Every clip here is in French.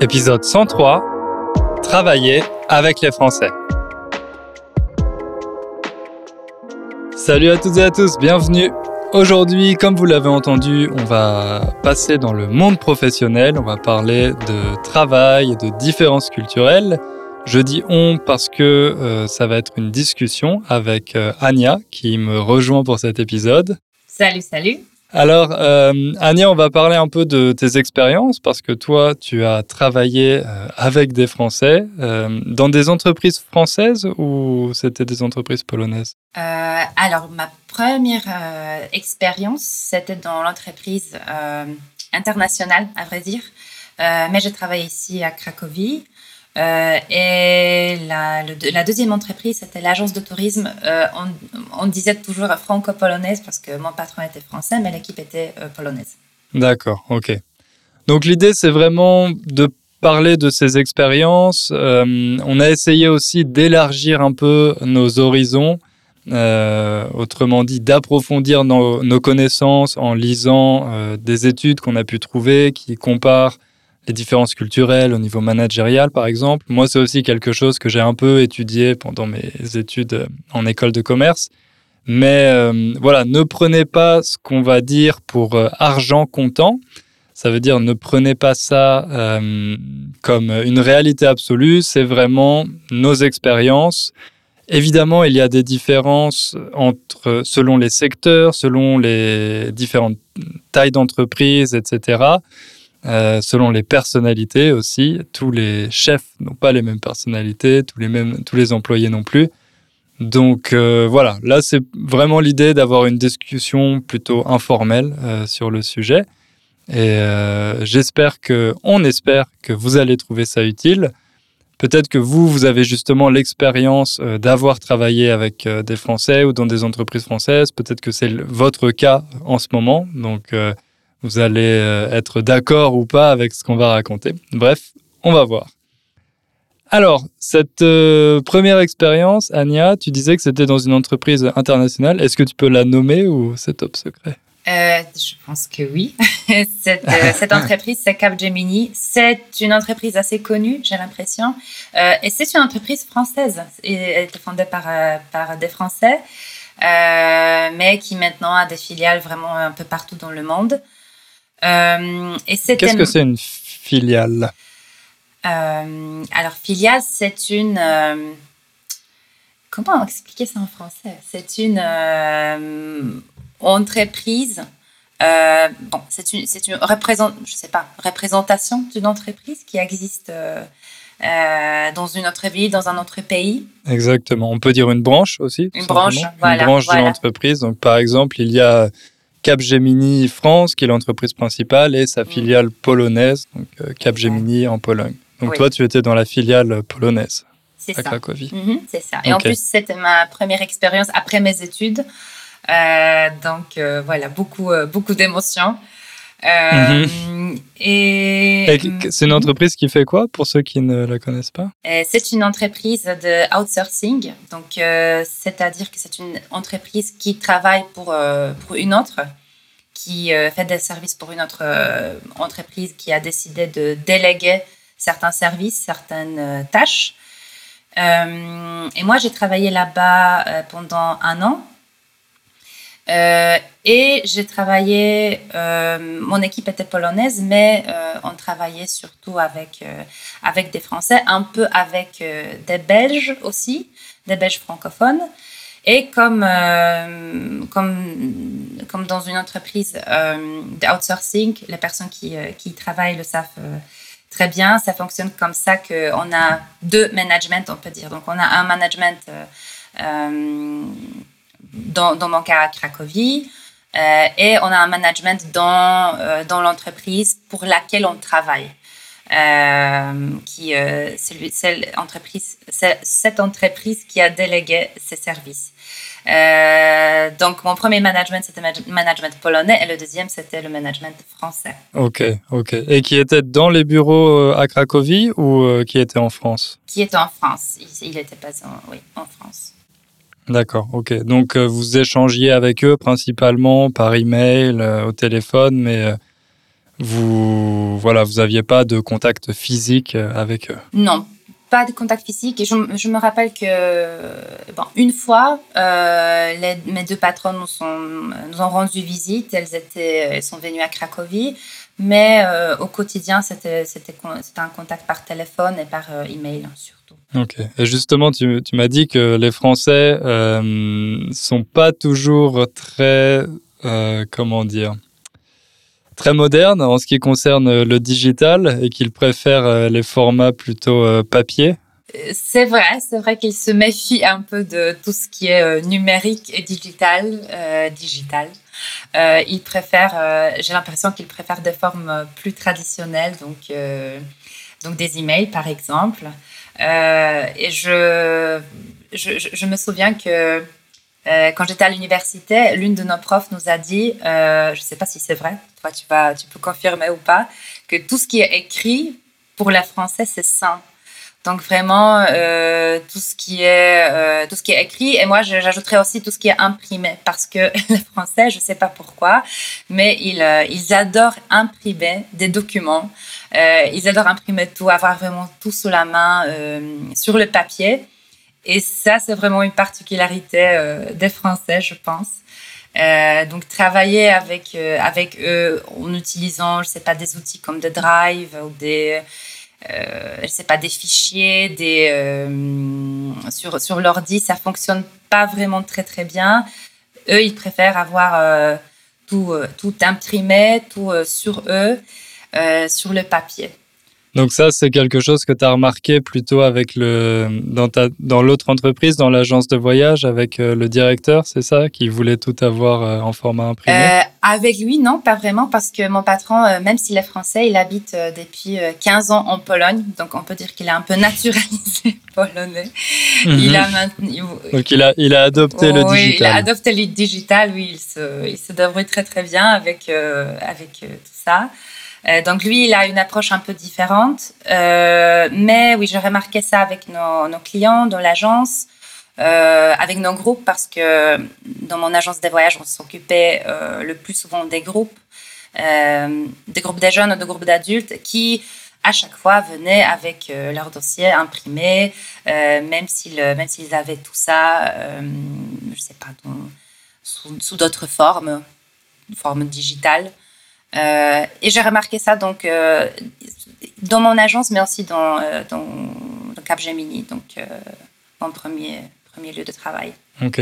Épisode 103 Travailler avec les Français. Salut à toutes et à tous, bienvenue. Aujourd'hui, comme vous l'avez entendu, on va passer dans le monde professionnel, on va parler de travail et de différences culturelles. Je dis on parce que euh, ça va être une discussion avec euh, Anya qui me rejoint pour cet épisode. Salut, salut. Alors, euh, Anya, on va parler un peu de tes expériences parce que toi, tu as travaillé euh, avec des Français euh, dans des entreprises françaises ou c'était des entreprises polonaises? Euh, alors, ma première expérience, c'était dans l'entreprise internationale, à vrai dire. Mais j'ai travaillé ici à Cracovie. Euh, et la, deuxième entreprise, c'était l'agence de tourisme. Euh, on, disait toujours franco-polonaise parce que mon patron était français, mais l'équipe était euh, polonaise. D'accord, ok. Donc l'idée, c'est vraiment de parler de ces expériences. On a essayé aussi d'élargir un peu nos horizons, autrement dit d'approfondir nos, connaissances en lisant des études qu'on a pu trouver qui comparent les différences culturelles au niveau managérial, par exemple. Moi, c'est aussi quelque chose que j'ai un peu étudié pendant mes études euh, en école de commerce. Mais euh, voilà, ne prenez pas ce qu'on va dire pour euh, argent comptant. Ça veut dire ne prenez pas ça comme une réalité absolue. C'est vraiment nos expériences. Évidemment, il y a des différences entre selon les secteurs, selon les différentes tailles d'entreprise, etc. Euh, selon les personnalités aussi. Tous les chefs n'ont pas les mêmes personnalités, tous les mêmes, tous les employés non plus. Donc euh, voilà, là c'est vraiment l'idée d'avoir une discussion plutôt informelle euh, sur le sujet. Et j'espère que, on espère que vous allez trouver ça utile. Peut-être que vous, vous avez justement l'expérience d'avoir travaillé avec des Français ou dans des entreprises françaises. Peut-être que c'est votre cas en ce moment. Donc vous allez euh, être d'accord ou pas avec ce qu'on va raconter. Bref, on va voir. Alors, cette euh, première expérience, Anya, tu disais que c'était dans une entreprise internationale. Est-ce que tu peux la nommer ou c'est top secret? Euh, je pense que oui. cette, euh, cette entreprise, c'est Capgemini. C'est une entreprise assez connue, j'ai l'impression. Et c'est une entreprise française. Et Elle était fondée par, par des Français, mais qui maintenant a des filiales vraiment un peu partout dans le monde. Euh, et Qu'est-ce que c'est une filiale Euh, alors, filiale, c'est une. euh, comment expliquer ça en français? C'est une euh, entreprise. euh, bon, c'est une, c'est une représent, je sais pas, représentation d'une entreprise qui existe euh, dans une autre ville, dans un autre pays. Exactement. On peut dire une branche aussi. Une branche, voilà, Une branche voilà. de l'entreprise. Donc, par exemple, il y a Capgemini France, qui est l'entreprise principale, et sa Mm. filiale polonaise, donc euh, Capgemini en Pologne. Donc, Oui. toi, tu étais dans la filiale polonaise C'est à ça. Cracovie. Mhm, c'est ça. Et en plus, c'était ma première expérience après mes études. Euh, donc, euh, voilà, beaucoup, euh, beaucoup d'émotions. Euh, Et c'est une entreprise qui fait quoi pour ceux qui ne la connaissent pas? Euh, c'est une entreprise de outsourcing, donc euh, c'est-à-dire que c'est une entreprise qui travaille pour, euh, pour une autre, qui fait des services pour une autre entreprise qui a décidé de déléguer certains services, certaines tâches. Et moi, j'ai travaillé là-bas pendant un an. Euh, et j'ai travaillé, euh, mon équipe était polonaise, mais euh, on travaillait surtout avec, avec des Français, un peu avec des Belges aussi, des Belges francophones. Et comme, comme, comme dans une entreprise euh, d'outsourcing, les personnes qui, qui travaillent le savent très bien, ça fonctionne comme ça qu'on a deux managements, on peut dire. Donc on a un management dans, dans mon cas à Cracovie, euh, et on a un management dans, euh, dans l'entreprise pour laquelle on travaille. Euh, qui, euh, c'est lui- c'est l'entreprise- c'est cette entreprise qui a délégué ses services. Donc, mon premier management, c'était le management polonais et le deuxième, c'était le management français. Ok, ok. Et qui était dans les bureaux à Cracovie ou qui était en France? Qui est en France. Il, il était pas en, oui, en France. D'accord, ok. Donc euh, vous échangiez avec eux principalement par email, euh, au téléphone, mais euh, vous voilà, vous aviez pas de contact physique avec eux? Non, pas de contact physique. Et je, me rappelle que, bon, une fois, euh, mes deux patronnes nous, ont rendu visite. Elles, étaient, elles sont venues à Cracovie. Mais euh, au quotidien, c'était un contact par téléphone et par euh, email surtout. Ok. Et justement, tu, tu m'as dit que les Français ne sont pas toujours très, comment dire, très moderne en ce qui concerne le digital et qu'il préfère euh, les formats plutôt euh, papier. C'est vrai, c'est vrai qu'il se méfie un peu de tout ce qui est euh, numérique et digital. digital. il préfère, j'ai l'impression qu'il préfère des formes plus traditionnelles, donc, donc des emails par exemple. Et je, je, je, me souviens que euh, quand j'étais à l'université, l'une de nos profs nous a dit, euh, je ne sais pas si c'est vrai, toi tu, vas, tu peux confirmer ou pas, que tout ce qui est écrit pour les Français, c'est sain. Donc vraiment, euh, tout, ce qui est, tout ce qui est écrit, et moi j'ajouterais aussi tout ce qui est imprimé, parce que les Français, je sais pas pourquoi, mais ils, ils adorent imprimer des documents, ils adorent imprimer tout, avoir vraiment tout sous la main, sur le papier. Et ça, c'est vraiment une particularité euh, des Français, je pense. Euh, donc travailler avec euh, avec eux en utilisant, je sais pas, des outils comme The Drive ou des je sais pas des fichiers, des sur sur l'ordi, ça fonctionne pas vraiment très très bien. Eux, ils préfèrent avoir tout tout imprimé, tout sur eux, sur le papier. Donc ça, c'est quelque chose que tu as remarqué plutôt avec le dans ta dans l'autre entreprise, dans l'agence de voyage, avec euh, le directeur, c'est ça, qui voulait tout avoir euh, en format imprimé? Euh, avec lui, non, pas vraiment, parce que mon patron, même s'il est français, il habite depuis 15 ans en Pologne, donc on peut dire qu'il est un peu naturalisé polonais. Mhm. Il a donc il a il a adopté le digital. Oui, il a adopté le digital. Oui, il se il se débrouille très très bien avec avec tout ça. Euh, donc lui, il a une approche un peu différente. Euh, mais oui, j'ai remarqué ça avec nos, clients dans l'agence, euh, avec nos groupes, parce que dans mon agence de voyage, on s'occupait le plus souvent des groupes, des groupes des jeunes des groupes d'adultes qui, à chaque fois, venaient avec leur dossier imprimé, même s'ils même s'ils avaient tout ça, je sais pas, sous, sous d'autres formes, formes digitales. Euh, et j'ai remarqué ça donc euh, dans mon agence, mais aussi dans, euh, dans, dans Capgemini, donc mon premier, premier lieu de travail. Ok.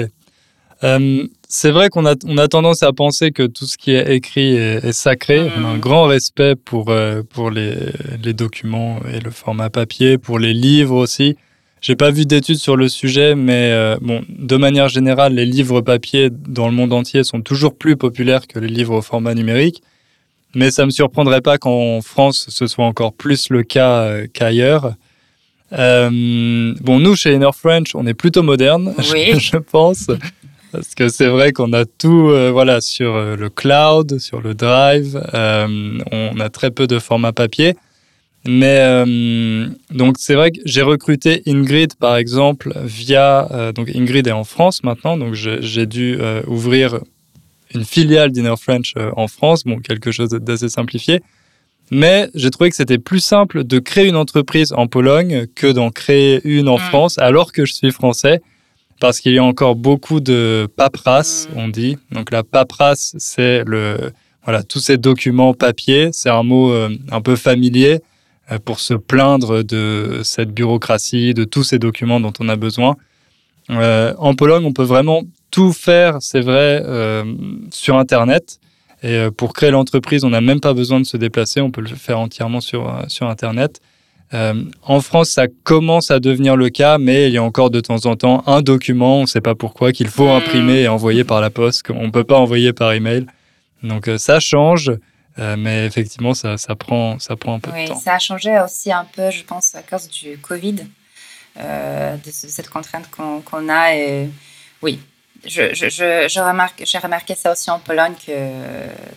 c'est vrai qu'on a, on a tendance à penser que tout ce qui est écrit est, sacré. On a un mm. grand respect pour, pour les, les, documents et le format papier, pour les livres aussi. J'ai pas vu d'études sur le sujet, mais bon, de manière générale, les livres papier dans le monde entier sont toujours plus populaires que les livres au format numérique. Mais ça ne me surprendrait pas qu'en France, ce soit encore plus le cas euh, qu'ailleurs. Euh, bon, nous, chez Inner French, on est plutôt moderne, je, pense. Parce que c'est vrai qu'on a tout euh, voilà, sur le cloud, sur le drive. on a très peu de format papier. Mais donc c'est vrai que j'ai recruté Ingrid par exemple via donc Ingrid est en France maintenant donc j'ai dû ouvrir une filiale d'Inner French euh, en France, bon, quelque chose d'assez simplifié. Mais j'ai trouvé que c'était plus simple de créer une entreprise en Pologne que d'en créer une en mm. France, alors que je suis français, parce qu'il y a encore beaucoup de paperasse, mm. on dit. Donc la paperasse, c'est le voilà tous ces documents papier. C'est un mot euh, un peu familier euh, pour se plaindre de cette bureaucratie, de tous ces documents dont on a besoin. en Pologne, on peut vraiment tout faire, c'est vrai, euh, sur Internet. Et euh, pour créer l'entreprise, on n'a même pas besoin de se déplacer, on peut le faire entièrement sur, euh, sur Internet. en France, ça commence à devenir le cas, mais il y a encore de temps en temps un document, on ne sait pas pourquoi, qu'il faut hmm. imprimer et envoyer par la poste, qu'on ne peut pas envoyer par email. Donc ça change, mais effectivement, ça, ça, prend, ça prend un peu de temps. Ça a changé aussi un peu, je pense, à cause du Covid, de cette contrainte qu'on a. Et oui, je, je, je, remarque, j'ai remarqué ça aussi en Pologne que,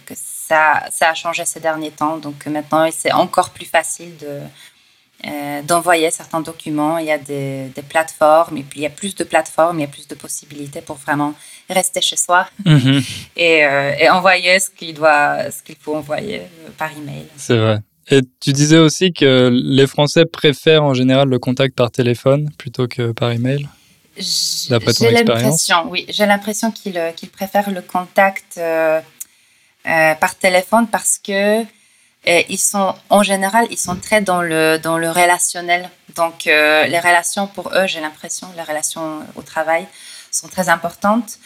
que ça, ça a changé ces derniers temps. Donc maintenant, c'est encore plus facile de, euh, d'envoyer certains documents. Il y a des, des, plateformes, et puis il y a plus de plateformes, il y a plus de possibilités pour vraiment rester chez soi mhm. et, euh, et, envoyer ce qu'il doit, ce qu'il faut envoyer euh, par email. C'est vrai. Et tu disais aussi que les Français préfèrent en général le contact par téléphone plutôt que par email. D'après ton expérience. Oui, j'ai l'impression qu'ils préfèrent le contact par téléphone parce que ils sont, en général, ils sont très dans le, dans le relationnel. Donc, euh, les relations pour eux, j'ai l'impression, les relations au travail sont très importantes.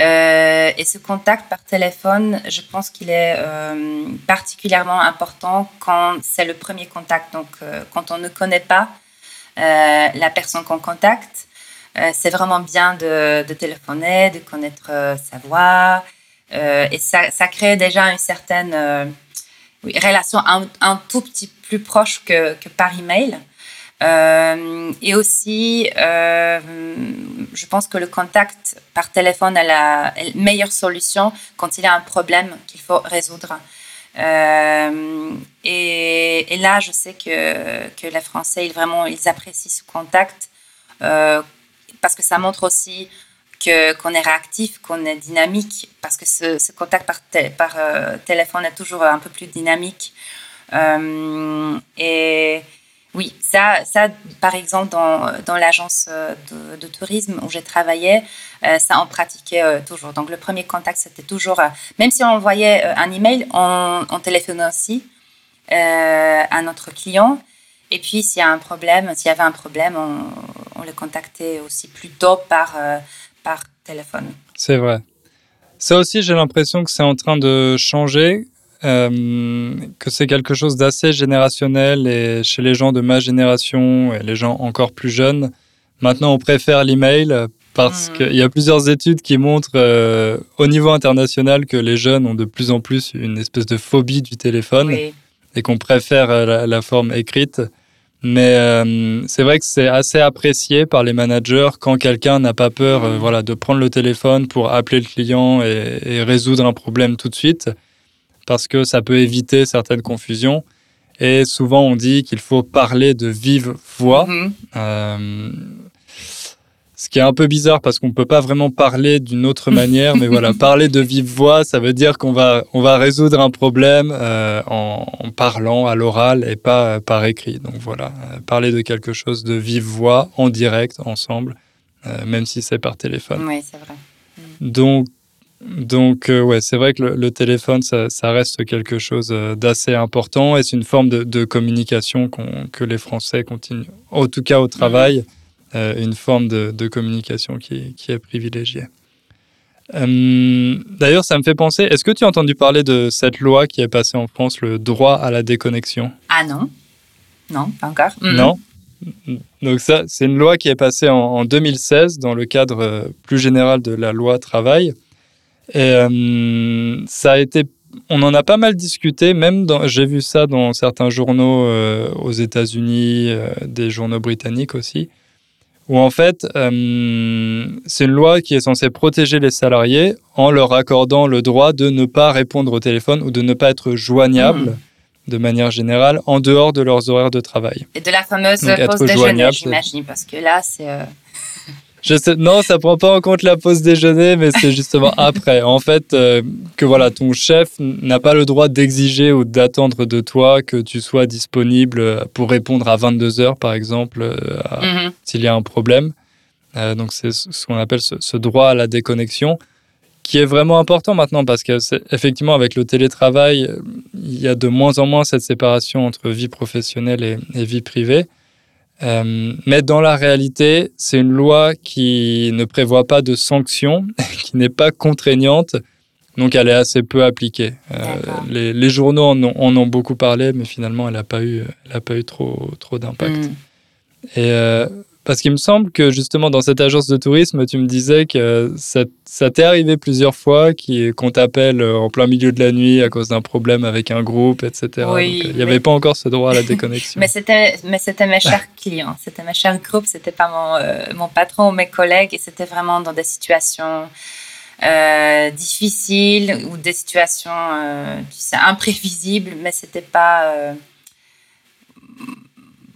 Euh, et ce contact par téléphone, je pense qu'il est euh, particulièrement important quand c'est le premier contact. Donc, quand on ne connaît pas la personne qu'on contacte, c'est vraiment bien de, téléphoner, de connaître sa voix. et ça, ça, crée déjà une certaine relation un, tout petit plus proche que, que par email. Euh, et aussi, euh, je pense que le contact par téléphone est la, meilleure solution quand il y a un problème qu'il faut résoudre. Euh, et, et, là, je sais que, que les Français, ils, vraiment, ils apprécient ce contact parce que ça montre aussi qu'on est réactif, qu'on est dynamique, parce que ce, contact par, par euh, téléphone est toujours un peu plus dynamique. Euh, et oui, ça, ça, par exemple, dans, dans l'agence de, de, tourisme où j'ai travaillé, euh, ça, on pratiquait toujours. Donc, le premier contact, c'était toujours, même si on envoyait un email, on, on téléphonait aussi à notre client. Et puis, s'il y a un problème, s'il y avait un problème, on, on le contactait aussi plutôt par, par téléphone. C'est vrai. Ça aussi, j'ai l'impression que c'est en train de changer, euh, que c'est quelque chose d'assez générationnel et chez les gens de ma génération et les gens encore plus jeunes, maintenant on préfère l'email parce hmm. qu'il y a plusieurs études qui montrent euh, au niveau international que les jeunes ont de plus en plus une espèce de phobie du téléphone et qu'on préfère euh, la, forme écrite. Mais euh, c'est vrai que c'est assez apprécié par les managers quand quelqu'un n'a pas peur euh, voilà, de prendre le téléphone pour appeler le client et, résoudre un problème tout de suite, parce que ça peut éviter certaines confusions. Et souvent, on dit qu'il faut parler de vive voix. Euh, ce qui est un peu bizarre parce qu'on ne peut pas vraiment parler d'une autre manière, mais voilà, parler de vive voix, ça veut dire qu'on va, on va résoudre un problème euh, en, parlant à l'oral et pas euh, par écrit. Donc voilà, euh, parler de quelque chose de vive voix en direct, ensemble, même si c'est par téléphone. Oui, c'est vrai. Donc, donc ouais, c'est vrai que le, téléphone, ça, ça, reste quelque chose d'assez important et c'est une forme de, de communication que les Français continuent, en tout cas au travail. Euh, une forme de, communication qui, est privilégiée. Euh, d'ailleurs, ça me fait penser, est-ce que tu as entendu parler de cette loi qui est passée en France, le droit à la déconnexion? Ah non, non, pas encore. Non? Donc ça, c'est une loi qui est passée en, 2016 dans le cadre euh, plus général de la loi travail. Et ça a été, on en a pas mal discuté, même j'ai vu ça dans certains journaux aux États-Unis, des journaux britanniques aussi où en fait, euh, c'est une loi qui est censée protéger les salariés en leur accordant le droit de ne pas répondre au téléphone ou de ne pas être joignable hmm. de manière générale en dehors de leurs horaires de travail. Et de la fameuse pause déjeuner, j'imagine, parce que là, c'est... Euh, je sais, non, ça prend pas en compte la pause déjeuner, mais c'est justement après. En fait, euh, que voilà, ton chef n'a pas le droit d'exiger ou d'attendre de toi que tu sois disponible pour répondre à 22 heures, par exemple, euh, mhm. s'il y a un problème. Euh, donc, c'est ce qu'on appelle ce, droit à la déconnexion, qui est vraiment important maintenant parce que effectivement, avec le télétravail, il y a de moins en moins cette séparation entre vie professionnelle et vie privée. Euh, mais dans la réalité, c'est une loi qui ne prévoit pas de sanctions, qui n'est pas contraignante, donc elle est assez peu appliquée. Euh, les, les, journaux en ont, en ont, beaucoup parlé, mais finalement, elle n'a pas eu, elle a pas eu trop, trop d'impact. Mm. Et euh, parce qu'il me semble que justement dans cette agence de tourisme, tu me disais que ça, ça t'est arrivé plusieurs fois qu'on t'appelle en plein milieu de la nuit à cause d'un problème avec un groupe, etc. Oui, il n'y avait pas encore ce droit à la déconnexion. mais c'était mais c'était mes chers clients, c'était mes chers groupes, c'était pas mon, euh, mon patron ou mes collègues, et c'était vraiment dans des situations euh, difficiles ou des situations euh, tu sais, imprévisibles, mais c'était pas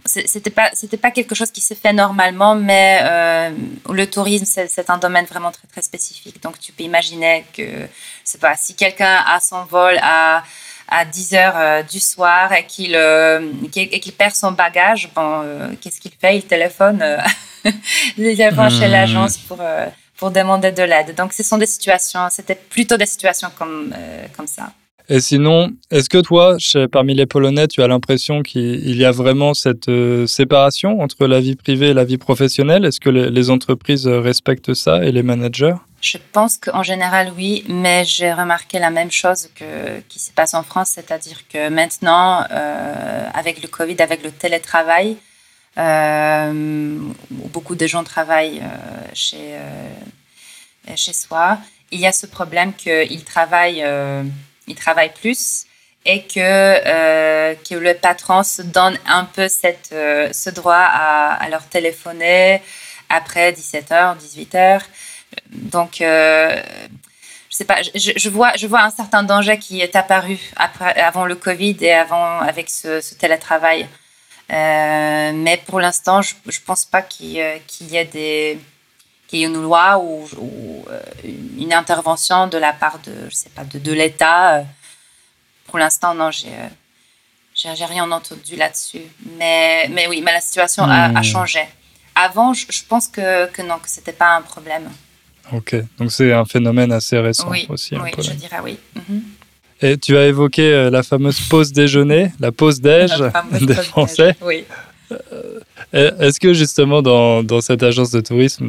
c'était pas c'était pas quelque chose qui se fait normalement mais euh, le tourisme c'est un domaine vraiment très très spécifique. Donc tu peux imaginer que c'est pas si quelqu'un a son vol à à 10 heures euh, du soir et qu'il euh, qu'il perd son bagage bon qu'est-ce qu'il fait? Il téléphone il téléphone chez hmm. l'agence pour pour demander de l'aide. Donc ce sont des situations c'était plutôt des situations comme comme ça et sinon, est-ce que toi, parmi les Polonais, tu as l'impression qu'il y a vraiment cette euh, séparation entre la vie privée et la vie professionnelle? Est-ce que les, entreprises respectent ça et les managers? Je pense qu'en général, oui, mais j'ai remarqué la même chose que, qui se passe en France, c'est-à-dire que maintenant, euh, avec le Covid, avec le télétravail, euh, beaucoup de gens travaillent chez, chez soi, il y a ce problème qu'ils travaillent ils travaillent plus et que, euh, que le patron se donne un peu cette, euh, ce droit à, leur téléphoner après 17h, 18h. Donc, euh, je sais pas, je, vois, je vois un certain danger qui est apparu après, avant le Covid et avant avec ce, télétravail. mais pour l'instant, je ne pense pas qu'il y ait des qu'il y ait une loi ou, euh, une intervention de la part de, je sais pas, de, de l'État. Euh, pour l'instant, non, j'ai, euh, j'ai, rien entendu là-dessus. Mais, mais oui, mais la situation a, hmm. changé. Avant, je, pense que, que non, que c'était pas un problème. Ok, donc c'est un phénomène assez récent oui, aussi. Oui, je dirais oui. Mhm. Et tu as évoqué la fameuse pause déjeuner, la pause déj des Français. Oui. Euh, est-ce que justement dans, dans, cette agence de tourisme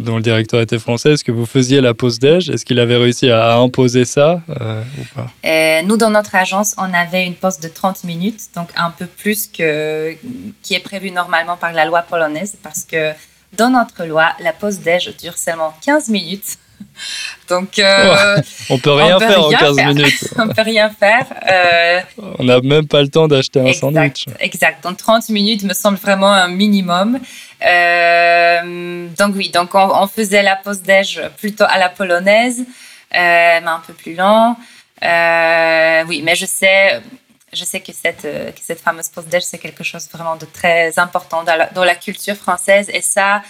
dont le directeur était français, est-ce que vous faisiez la pause déj? Est-ce qu'il avait réussi à imposer ça euh, ou pas? Euh, Nous, dans notre agence, on avait une pause de 30 minutes, donc un peu plus que qui est prévu normalement par la loi polonaise, parce que dans notre loi, la pause déj dure seulement 15 minutes. Donc, euh, on peut rien faire en 15 minutes. on peut rien faire. Euh, on n'a même pas le temps d'acheter un sandwich. Exact. Donc 30 minutes me semble vraiment un minimum. Euh, donc oui, donc on, faisait la pause déj plutôt à la polonaise, mais un peu plus lent. oui, mais je sais, je sais que cette, que cette fameuse pause déj c'est quelque chose vraiment de très important dans la, dans la culture française et ça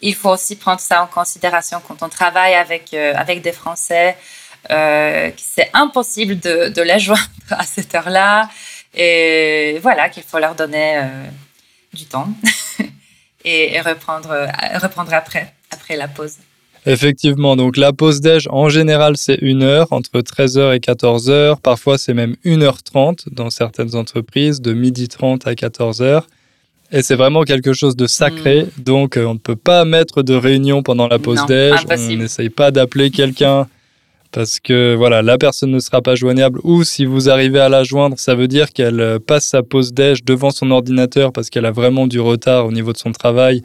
il faut aussi prendre ça en considération quand on travaille avec, euh, avec des Français. Euh, c'est impossible de, de, les joindre à cette heure-là. Et voilà, qu'il faut leur donner euh, du temps et, reprendre, reprendre après, après la pause. Effectivement, donc la pause déj, en général, c'est une heure, entre 13h et 14h. Parfois, c'est même 1h30 dans certaines entreprises, de 12h30 à 14h. Et c'est vraiment quelque chose de sacré. Mm. Donc, euh, on ne peut pas mettre de réunion pendant la pause déj. On n'essaye pas d'appeler quelqu'un parce que voilà, la personne ne sera pas joignable. Ou si vous arrivez à la joindre, ça veut dire qu'elle euh, passe sa pause déj devant son ordinateur parce qu'elle a vraiment du retard au niveau de son travail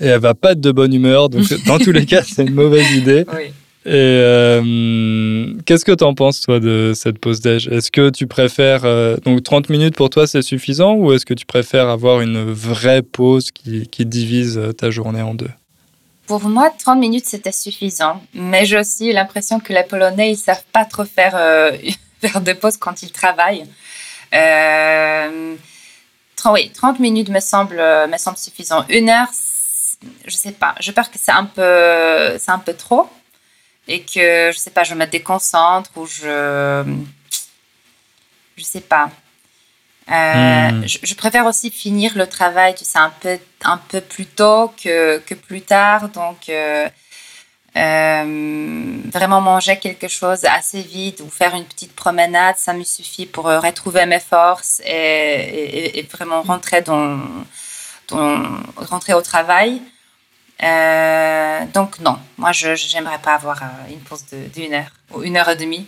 et elle va pas être de bonne humeur. Donc, dans tous les cas, c'est une mauvaise idée. Oui. Et euh, qu'est-ce que tu en penses, toi, de cette pause déj? Est-ce que tu préfères. Euh, donc, 30 minutes pour toi, c'est suffisant ou est-ce que tu préfères avoir une vraie pause qui, qui divise euh, ta journée en deux? Pour moi, 30 minutes, c'était suffisant. Mais j'ai aussi l'impression que les Polonais, ils savent pas trop faire, faire des pauses quand ils travaillent. oui, 30 minutes me semble, me semble suffisant. Une heure, je sais pas. Je peur que c'est un un peu trop et que je sais pas, je me déconcentre ou je je sais pas. Euh, hmm. je, préfère aussi finir le travail, tu sais, un peu, un peu plus tôt que, que plus tard. Donc, euh, euh, vraiment manger quelque chose assez vite ou faire une petite promenade, ça me suffit pour retrouver mes forces et, et, vraiment rentrer, dans, dans, rentrer au travail. Euh, donc non, moi je j'aimerais pas avoir euh, une pause d'une heure ou une heure et demie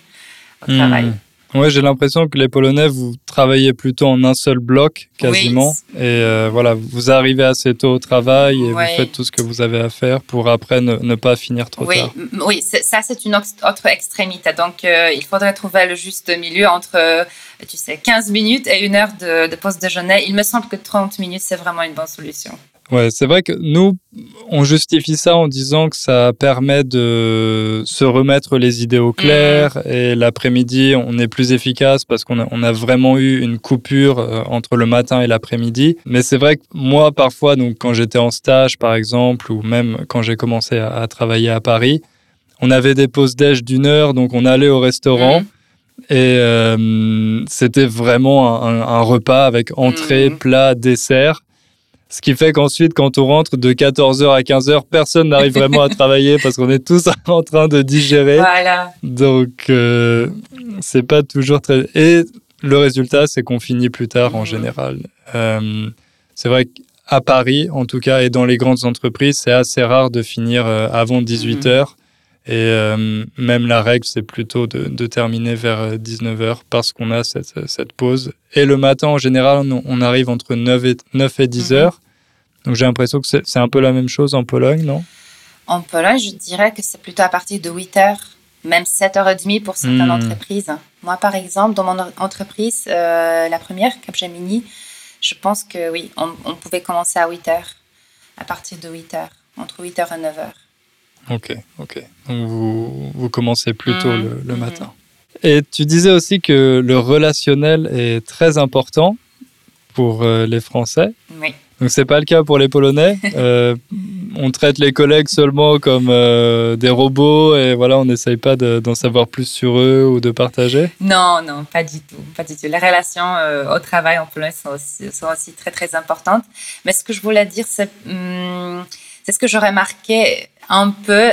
au hmm. travail. Ouais, j'ai l'impression que les Polonais, vous travaillez plutôt en un seul bloc, quasiment. Et euh, voilà, vous arrivez assez tôt au travail et vous faites tout ce que vous avez à faire pour après ne, pas finir trop oui. tard. Oui, ça, c'est une autre extrémité. Donc, il faudrait trouver le juste milieu entre, tu sais, 15 minutes et une heure de, de pause déjeuner. Il me semble que 30 minutes, c'est vraiment une bonne solution. Ouais, c'est vrai que nous, on justifie ça en disant que ça permet de se remettre les idées au clair Mm. et l'après-midi, on est plus efficace parce qu'on a, on a vraiment eu une coupure euh, entre le matin et l'après-midi. Mais c'est vrai que moi, parfois, donc quand j'étais en stage, par exemple, ou même quand j'ai commencé à, à travailler à Paris, on avait des pauses déj d'une heure, donc on allait au restaurant. Mm. Et euh, c'était vraiment un, un repas avec entrée, Mhm. plat, dessert. Ce qui fait qu'ensuite, quand on rentre de 14h à 15h, personne n'arrive vraiment à travailler parce qu'on est tous en train de digérer. Voilà. Donc, euh, c'est pas toujours très. Et le résultat, c'est qu'on finit plus tard en Mhm. général. Euh, c'est vrai qu'à Paris, en tout cas, et dans les grandes entreprises, c'est assez rare de finir euh, avant 18 h Et euh, même la règle, c'est plutôt de, de terminer vers 19 h parce qu'on a cette, cette pause. Et le matin, en général, on, arrive entre 9 et, 9 et 10 Mhm. heures. Donc j'ai l'impression que c'est un peu la même chose en Pologne, non? En Pologne, je dirais que c'est plutôt à partir de 8 heures, même 7h30 pour certaines Mm. entreprises. Moi, par exemple, dans mon en- entreprise, euh, la première, Capgemini, je pense que oui, on, on pouvait commencer à 8 heures, à partir de 8 heures, entre 8 heures et 9 heures. Ok, ok. Donc vous, vous commencez plus tôt Mhm, le, le mhm. matin. Et tu disais aussi que le relationnel est très important pour euh, les Français. Oui. Donc c'est pas le cas pour les Polonais. Euh, on traite les collègues seulement comme euh, des robots et voilà, on n'essaye pas de- d'en savoir plus sur eux ou de partager. Non, non, pas du tout, pas du tout. Les relations euh, au travail en Pologne sont aussi, sont aussi très, très importantes. Mais ce que je voulais dire, c'est hum, c'est ce que j'aurais marqué un peu.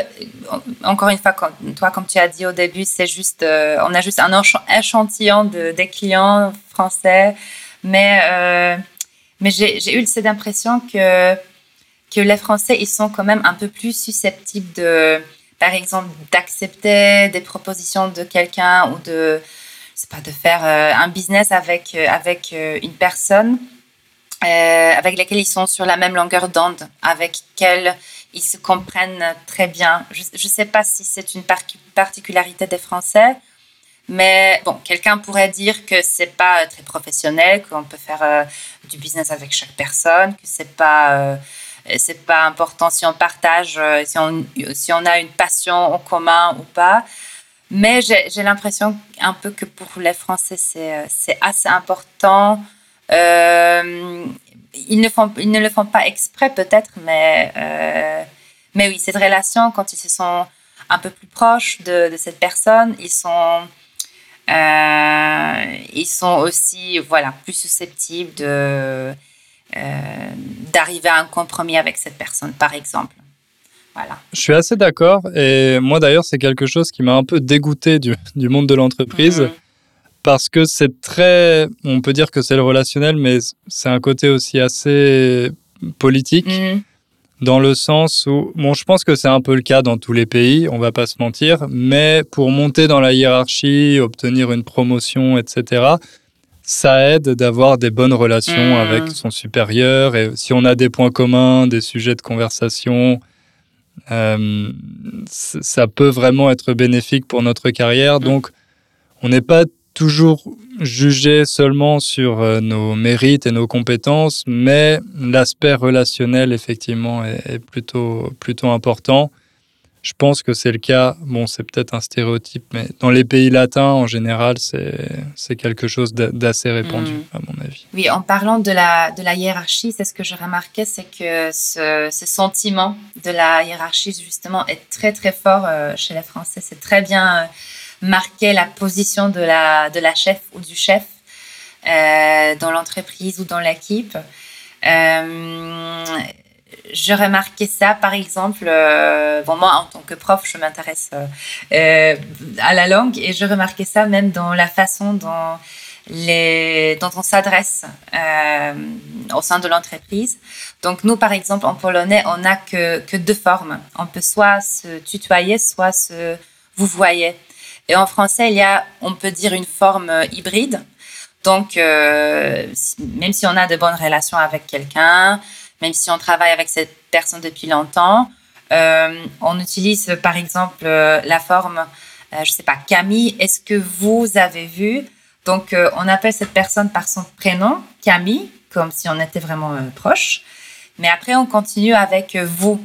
Encore une fois, quand, toi, comme tu as dit au début, c'est juste, euh, on a juste un échantillon de, des clients français. Mais, euh, mais j'ai eu cette impression que, que les Français, ils sont quand même un peu plus susceptibles de, par exemple, d'accepter des propositions de quelqu'un ou de, sais pas, de faire euh, un business avec, avec une personne avec laquelle ils sont sur la même longueur d'onde, avec laquelle ils se comprennent très bien. Je ne sais pas si c'est une par- particularité des Français, mais bon, quelqu'un pourrait dire que c'est pas très professionnel, qu'on peut faire euh, du business avec chaque personne, que c'est pas euh, c'est pas important si on partage, euh, si on si on a une passion en commun ou pas. Mais j'ai l'impression un peu que pour les Français c'est euh, assez important. Euh, ils ne font ils ne le font pas exprès peut-être, mais euh, mais oui cette relation quand ils se sont un peu plus proches de, de cette personne, ils sont euh, ils sont aussi voilà plus susceptibles de euh, d'arriver à un compromis avec cette personne, par exemple. Voilà. Je suis assez d'accord et moi d'ailleurs c'est quelque chose qui m'a un peu dégoûté du, du monde de l'entreprise. Mhm. Parce que c'est très, on peut dire que c'est le relationnel, mais c'est un côté aussi assez politique, Mhm. dans le sens où, bon, je pense que c'est un peu le cas dans tous les pays, on va pas se mentir, mais pour monter dans la hiérarchie, obtenir une promotion, etc., ça aide d'avoir des bonnes relations Mhm. avec son supérieur, et si on a des points communs, des sujets de conversation, euh, ça peut vraiment être bénéfique pour notre carrière. Donc, on n'est pas toujours jugé seulement sur euh, nos mérites et nos compétences, mais l'aspect relationnel, effectivement, est, est plutôt, plutôt important. Je pense que c'est le cas, bon, c'est peut-être un stéréotype, mais dans les pays latins, en général, c'est quelque chose d'a- d'assez répandu, Mhm. à mon avis. Oui, en parlant de la, de la hiérarchie, c'est ce que je remarquais, c'est que ce, ce sentiment de la hiérarchie, justement, est très, très fort euh, chez les Français. C'est très bien marqué la position de la, de la chef ou du chef euh, dans l'entreprise ou dans l'équipe. Euh, je remarquais ça, par exemple, euh, moi, en tant que prof, je m'intéresse euh, à la langue et je remarquais ça même dans la façon dont les, dont on s'adresse au sein de l'entreprise. Donc nous, par exemple, en polonais, on n'a que, que deux formes. On peut soit se tutoyer, soit se vous voyez. Et en français, il y a, on peut dire, une forme euh, hybride. Donc, euh, même si on a de bonnes relations avec quelqu'un, même si on travaille avec cette personne depuis longtemps, euh, on utilise, par exemple, la forme, je sais pas, Camille, est-ce que vous avez vu? Donc, on appelle cette personne par son prénom, Camille, comme si on était vraiment proche. Mais après, on continue avec vous.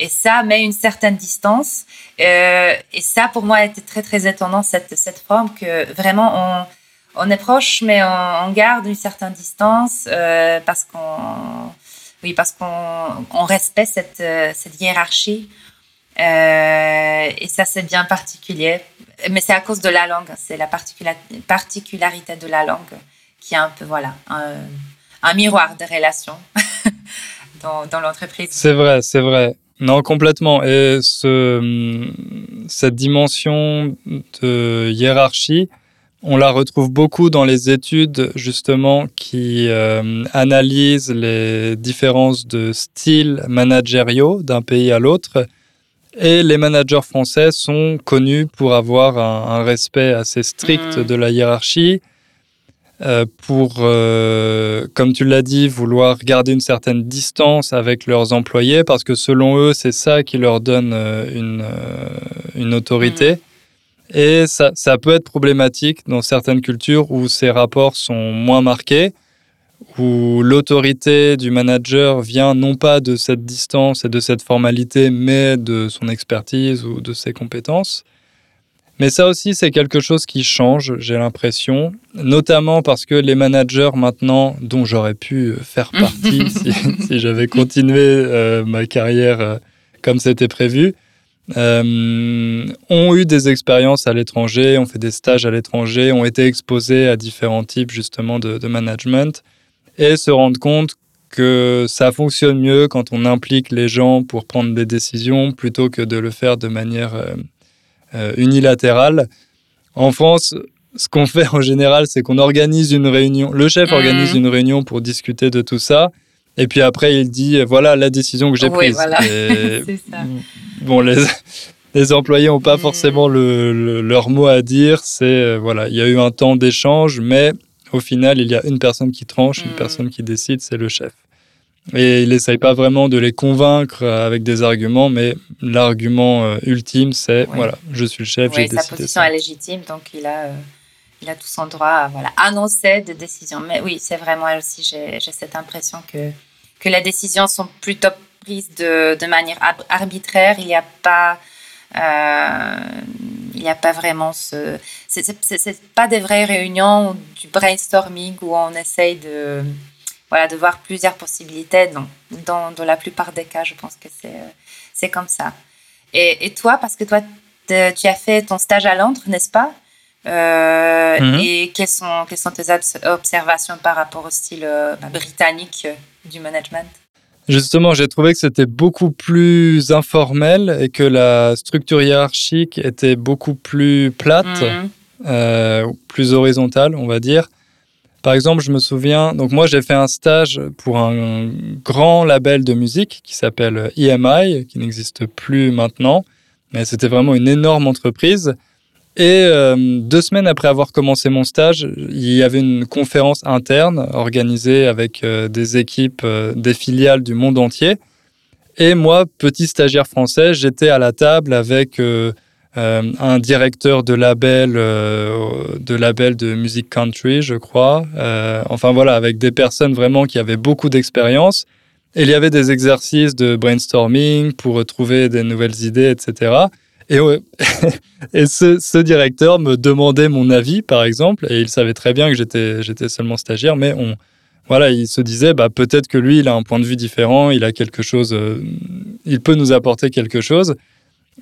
Et ça met une certaine distance. Euh, et ça, pour moi, était très, très étonnant, cette, cette forme que vraiment, on, on est proche, mais on, garde une certaine distance euh, parce qu'on oui, parce qu'on on respecte cette, cette hiérarchie. Euh, et ça, c'est bien particulier. Mais c'est à cause de la langue. C'est la particularité de la langue qui est un peu, voilà, un, un miroir des relations dans, dans l'entreprise. C'est vrai, c'est vrai. Non, complètement. Et ce, cette dimension de hiérarchie, on la retrouve beaucoup dans les études justement qui euh, analysent les différences de styles managériaux d'un pays à l'autre. Et les managers français sont connus pour avoir un, respect assez strict mmh. de la hiérarchie, pour, euh, comme tu l'as dit, vouloir garder une certaine distance avec leurs employés, parce que selon eux, c'est ça qui leur donne une, une autorité. Mmh. Et ça, ça, peut être problématique dans certaines cultures où ces rapports sont moins marqués, où l'autorité du manager vient non pas de cette distance et de cette formalité, mais de son expertise ou de ses compétences. Mais ça aussi, c'est quelque chose qui change, j'ai l'impression, notamment parce que les managers maintenant, dont j'aurais pu faire partie si, si j'avais continué euh, ma carrière euh, comme c'était prévu, euh, ont eu des expériences à l'étranger, ont fait des stages à l'étranger, ont été exposés à différents types justement de, management et se rendent compte que ça fonctionne mieux quand on implique les gens pour prendre des décisions plutôt que de le faire de manière euh, euh, unilatérale. En France, ce qu'on fait en général, c'est qu'on organise une réunion. Le chef mmh. organise une réunion pour discuter de tout ça. Et puis après, il dit voilà la décision que j'ai prise. Voilà. c'est ça. Bon, les, les employés n'ont pas mm. forcément le, leur mot à dire. C'est euh, voilà, il y a eu un temps d'échange, mais au final, il y a une personne qui tranche, une mm. personne qui décide, c'est le chef. Et il n'essaye pas vraiment de les convaincre avec des arguments, mais l'argument euh, ultime, c'est voilà, je suis le chef, j'ai décidé. Sa position est légitime, donc il a, euh, il a tout son droit à voilà, annoncer des décisions. Mais oui, c'est vraiment aussi, j'ai cette impression que, que les décisions sont plutôt prises de, de manière arbitraire. Il n'y a pas. Euh, il n'y a pas vraiment ce. C'est pas des vraies réunions du brainstorming où on essaye de, voilà, de voir plusieurs possibilités. Dans, dans la plupart des cas, je pense que c'est comme ça. Et, et, toi, parce que toi, tu as fait ton stage à Londres, n'est-ce pas? Euh, mhm. Et quelles sont, quelles sont tes observations par rapport au style euh, bah, britannique euh, du management? Justement, j'ai trouvé que c'était beaucoup plus informel et que la structure hiérarchique était beaucoup plus plate, mhm. plus horizontale, on va dire. Par exemple, je me souviens, donc moi j'ai fait un stage pour un grand label de musique qui s'appelle EMI, qui n'existe plus maintenant, mais c'était vraiment une énorme entreprise. Et euh, deux semaines après avoir commencé mon stage, il y avait une conférence interne organisée avec euh, des équipes, euh, des filiales du monde entier. Et moi, petit stagiaire français, j'étais à la table avec un directeur de label, de label de musique country, je crois. enfin voilà, avec des personnes vraiment qui avaient beaucoup d'expérience. Et il y avait des exercices de brainstorming pour trouver des nouvelles idées, etc. Et, ce, ce, directeur me demandait mon avis, par exemple, et il savait très bien que j'étais, j'étais seulement stagiaire, mais on, voilà, il se disait, bah, peut-être que lui, il a un point de vue différent, il a quelque chose, euh, il peut nous apporter quelque chose.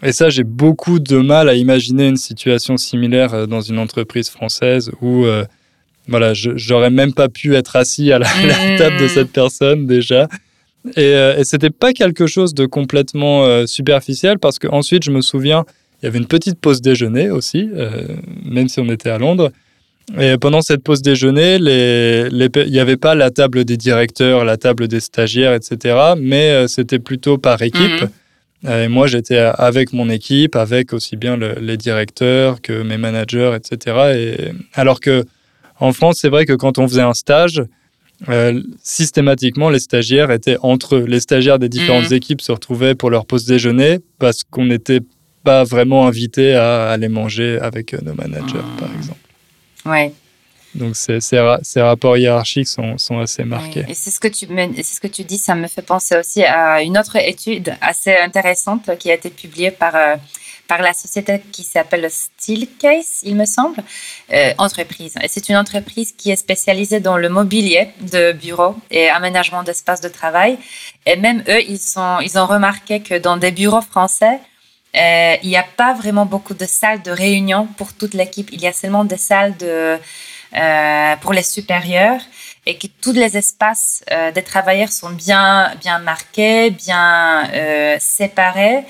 Et ça, j'ai beaucoup de mal à imaginer une situation similaire euh, dans une entreprise française où, euh, voilà, j'aurais même pas pu être assis à la, la, table de mmh. cette personne déjà. Et, euh, et c'était pas quelque chose de complètement euh, superficiel parce qu'ensuite, je me souviens, il y avait une petite pause déjeuner aussi, même si on était à Londres. Et pendant cette pause déjeuner, les, les, il n'y avait pas la table des directeurs, la table des stagiaires, etc. Mais c'était plutôt par équipe. Mhm. Et moi, j'étais avec mon équipe, avec aussi bien les directeurs que mes managers, etc. Et, alors que en France, c'est vrai que quand on faisait un stage, euh, systématiquement, les stagiaires étaient entre eux. Les stagiaires des différentes mhm. équipes se retrouvaient pour leur pause déjeuner parce qu'on n'était pas vraiment invités à aller manger avec euh, nos managers, par mhm. exemple. Ouais. Donc ces, ces, rapports hiérarchiques sont, sont assez marqués. Et c'est ce que tu c'est ce que tu dis, ça me fait penser aussi à une autre étude assez intéressante qui a été publiée par euh, par la société qui s'appelle Steelcase, il me semble, euh, entreprise. Et c'est une entreprise qui est spécialisée dans le mobilier de bureaux et aménagement d'espaces de travail. Et même eux, ils sont ils ont remarqué que dans des bureaux français euh, il n'y a pas vraiment beaucoup de salles de réunion pour toute l'équipe. Il y a seulement des salles de, pour les supérieurs et que tous les espaces euh, des travailleurs sont bien, bien marqués, bien euh, séparés.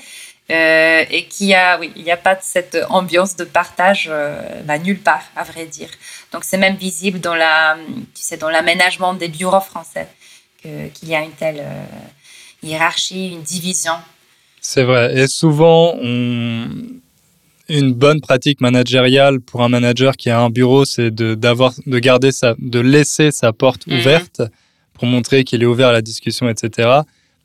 Euh, et qu'il y a, oui, n'y a pas cette ambiance de partage bah, nulle part, à vrai dire. Donc c'est même visible dans la, tu sais, dans l'aménagement des bureaux français qu'il y a une telle hiérarchie, une division c'est vrai. Et souvent, une bonne pratique managériale pour un manager qui a un bureau, c'est de, d'avoir, de garder sa, de laisser sa porte mhm. ouverte pour montrer qu'il est ouvert à la discussion, etc.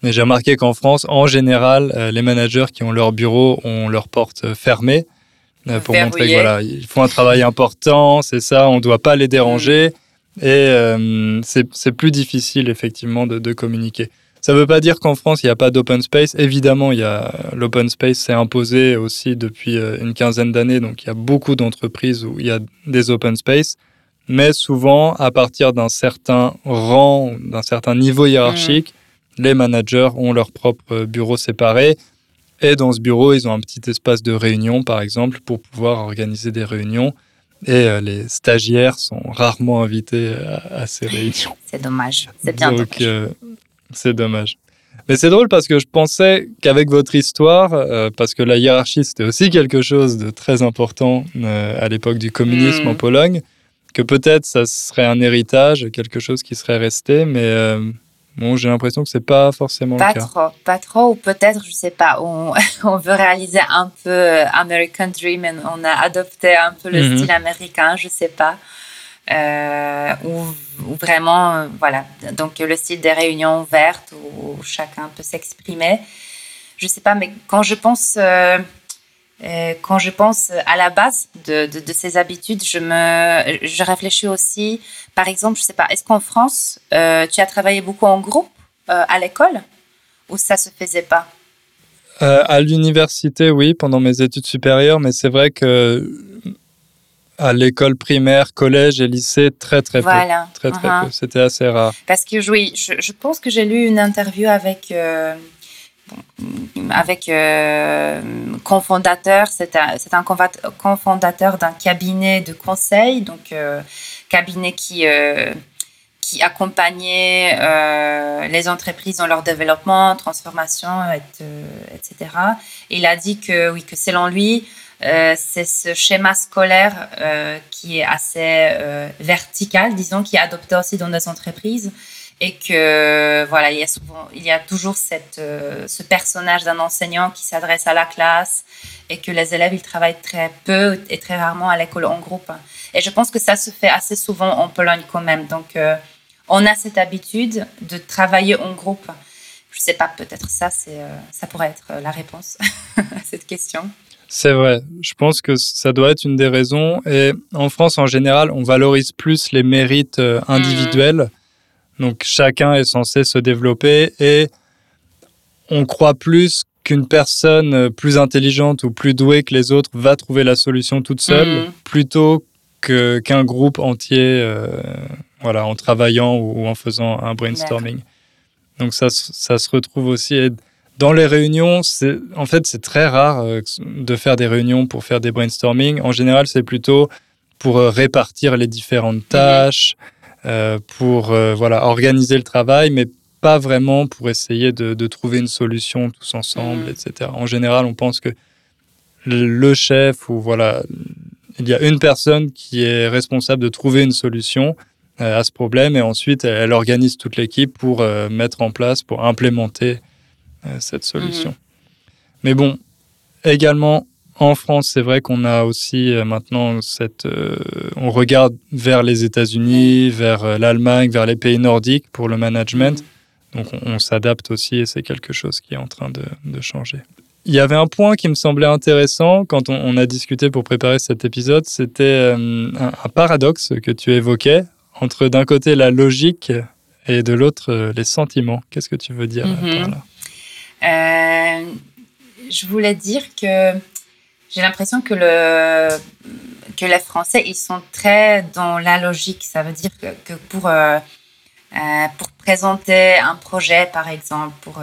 Mais j'ai remarqué qu'en France, en général, euh, les managers qui ont leur bureau ont leur porte fermée euh, pour montrer voilà, ils font un travail important, c'est ça, on ne doit pas les déranger. Mhm. Et euh, c'est, plus difficile, effectivement, de, de communiquer. Ça ne veut pas dire qu'en France, il n'y a pas d'open space. Évidemment, il y a l'open space s'est imposé aussi depuis euh, une quinzaine d'années. Donc, il y a beaucoup d'entreprises où il y a des open space. Mais souvent, à partir d'un certain rang, d'un certain niveau hiérarchique, mmh. les managers ont leur propre bureau séparé. Et dans ce bureau, ils ont un petit espace de réunion, par exemple, pour pouvoir organiser des réunions. Et euh, les stagiaires sont rarement invités à, ces réunions. C'est dommage. C'est bien Donc, euh, c'est dommage. Mais c'est drôle parce que je pensais qu'avec votre histoire, euh, parce que la hiérarchie c'était aussi quelque chose de très important euh, à l'époque du communisme en hmm. Pologne, que peut-être ça serait un héritage, quelque chose qui serait resté, mais euh, bon, j'ai l'impression que c'est pas forcément pas le cas. Pas trop, pas trop, ou peut-être, je sais pas, on, on, veut réaliser un peu American Dream et on a adopté un peu le mhm. style américain, je sais pas euh, où, vraiment, euh, voilà, donc le style des réunions ouvertes où chacun peut s'exprimer. Je sais pas, mais quand je pense, euh, euh, quand je pense à la base de, ces habitudes, je me, je réfléchis aussi, par exemple, je sais pas, est-ce qu'en France, tu as travaillé beaucoup en groupe à l'école ou ça se faisait pas? à l'université, oui, pendant mes études supérieures, mais c'est vrai que à l'école primaire, collège et lycée, très très peu. Très très uh-huh. peu. C'était assez rare. Parce que oui, je, pense que j'ai lu une interview avec euh, avec euh, cofondateur. C'est un, un cofondateur d'un cabinet de conseil, donc euh, cabinet qui euh, qui accompagnait les entreprises dans leur développement, transformation, etc. Et il a dit que oui, que selon lui euh, c'est ce schéma scolaire euh, qui est assez euh, vertical, disons, qui est adopté aussi dans des entreprises et que voilà, il y a souvent, il y a toujours cette, ce personnage d'un enseignant qui s'adresse à la classe et que les élèves ils travaillent très peu et très rarement à l'école en groupe. Et je pense que ça se fait assez souvent en Pologne quand même. Donc on a cette habitude de travailler en groupe. Je sais pas, peut-être ça, c'est, ça pourrait être la réponse à cette question. C'est vrai. Je pense que ça doit être une des raisons. Et en France, en général, on valorise plus les mérites euh, individuels. Donc, chacun est censé se développer et on croit plus qu'une personne euh, plus intelligente ou plus douée que les autres va trouver la solution toute seule mm. plutôt que, qu'un groupe entier, euh, voilà, en travaillant ou, en faisant un brainstorming. Donc, ça, ça se retrouve aussi. Dans les réunions, en fait c'est très rare euh, de faire des réunions pour faire des brainstorming. En général, c'est plutôt pour euh, répartir les différentes mhm. tâches, euh, pour voilà organiser le travail, mais pas vraiment pour essayer de, de trouver une solution tous ensemble, mhm. etc. En général, on pense que le chef ou voilà, il y a une personne qui est responsable de trouver une solution à ce problème et ensuite elle organise toute l'équipe pour mettre en place, pour implémenter cette solution. Mhm. Mais bon, également en France, c'est vrai qu'on a aussi euh, maintenant cette. Euh, on regarde vers les États-Unis, vers l'Allemagne, vers les pays nordiques pour le management. Mhm. Donc on, s'adapte aussi et c'est quelque chose qui est en train de, changer. il y avait un point qui me semblait intéressant quand on, a discuté pour préparer cet épisode, c'était euh, un, paradoxe que tu évoquais entre d'un côté la logique et de l'autre euh, les sentiments. Qu'est-ce que tu veux dire euh, par là? Je voulais dire que j'ai l'impression que, le, que les Français, ils sont très dans la logique. Ça veut dire que, pour, pour présenter un projet, par exemple, pour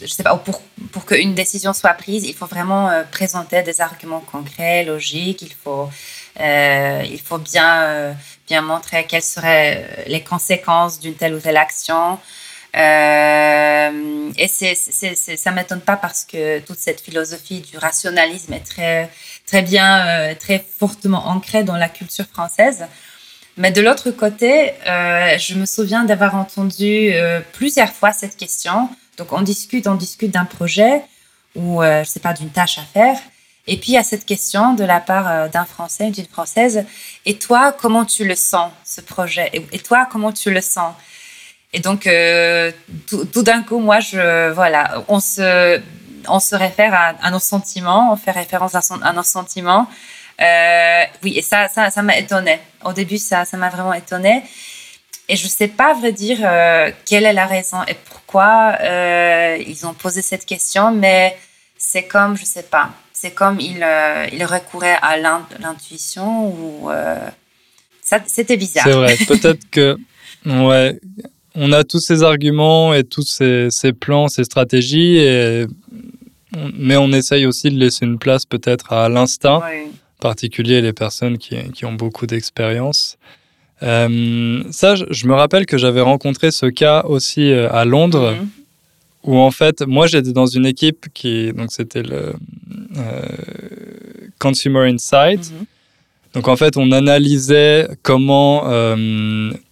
je sais pas, pour, pour qu'une décision soit prise, il faut vraiment euh, présenter des arguments concrets, logiques. Il faut, euh, il faut bien, euh, bien montrer quelles seraient les conséquences d'une telle ou telle action. et c'est, c'est, ça ne m'étonne pas parce que toute cette philosophie du rationalisme est très, très bien, très fortement ancrée dans la culture française. Mais de l'autre côté, je me souviens d'avoir entendu plusieurs fois cette question donc on discute, on discute d'un projet ou euh, je sais pas d'une tâche à faire. Et puis il y a cette question de la part euh, d'un Français, d'une Française. Et toi, comment tu le sens ce projet? Et, toi, comment tu le sens? Et donc euh, tout, d'un coup, moi, je voilà, on se on se réfère à, nos sentiments, on fait référence à, nos sentiments. oui, et ça, ça, m'a étonné. Au début, ça, ça m'a vraiment étonné. Et je ne sais pas, à vrai dire, euh, quelle est la raison et pourquoi euh, ils ont posé cette question, mais c'est comme, je ne sais pas, c'est comme ils, euh, recouraient à l'intuition ou. C'était bizarre. C'est vrai, peut-être que. Ouais, on a tous ces arguments et tous ces, plans, ces stratégies, et, mais on essaye aussi de laisser une place peut-être à l'instinct, en particulier les personnes qui, qui ont beaucoup d'expérience. Euh, ça, je, me rappelle que j'avais rencontré ce cas aussi euh, à Londres, mhm. où en fait, moi j'étais dans une équipe qui, donc c'était le euh, Consumer Insight. Mhm. Donc en fait, on analysait comment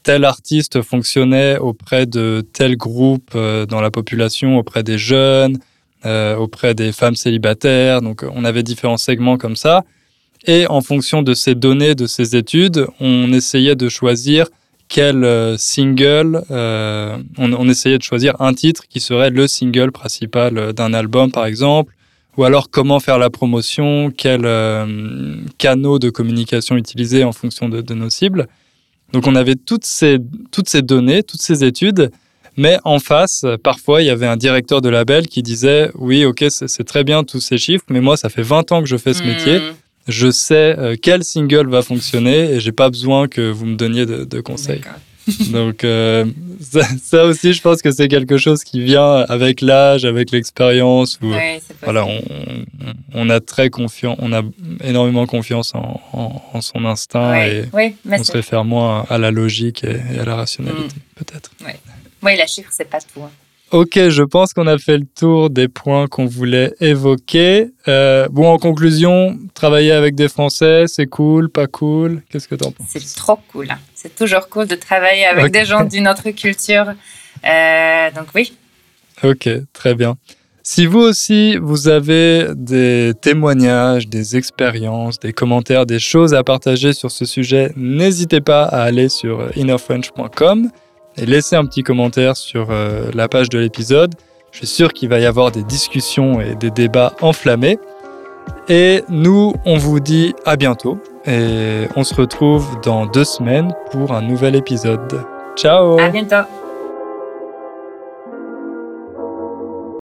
tel artiste fonctionnait auprès de tel groupe dans la population, auprès des jeunes, auprès des femmes célibataires. Donc on avait différents segments comme ça. Et en fonction de ces données, de ces études, on essayait de choisir quel euh, single, euh, on, essayait de choisir un titre qui serait le single principal euh, d'un album, par exemple, ou alors comment faire la promotion, quels canaux de communication utiliser en fonction de, nos cibles. Donc on avait toutes ces, toutes ces données, toutes ces études, mais en face, parfois, il y avait un directeur de label qui disait, oui, ok, c'est très bien tous ces chiffres, mais moi, ça fait 20 ans que je fais ce métier. Hmm je sais euh, quel single va fonctionner et j'ai pas besoin que vous me donniez de, conseils. Donc euh, ça, aussi, je pense que c'est quelque chose qui vient avec l'âge, avec l'expérience. voilà, on, a très confiance, on a énormément confiance en, son instinct et on se réfère moins à la logique et, à la rationalité, mm. peut-être. Oui, la chiffre, c'est pas tout. Hein. Ok, je pense qu'on a fait le tour des points qu'on voulait évoquer. Euh, bon, en conclusion, travailler avec des Français, c'est cool, pas cool? Qu'est-ce que tu en penses? C'est trop cool. Hein. C'est toujours cool de travailler avec des gens d'une autre culture. Euh, donc oui. Ok, très bien. Si vous aussi, vous avez des témoignages, des expériences, des commentaires, des choses à partager sur ce sujet, n'hésitez pas à aller sur innerfrench.com et laissez un petit commentaire sur euh, la page de l'épisode. Je suis sûr qu'il va y avoir des discussions et des débats enflammés. Et nous, on vous dit à bientôt et on se retrouve dans deux semaines pour un nouvel épisode. Ciao À bientôt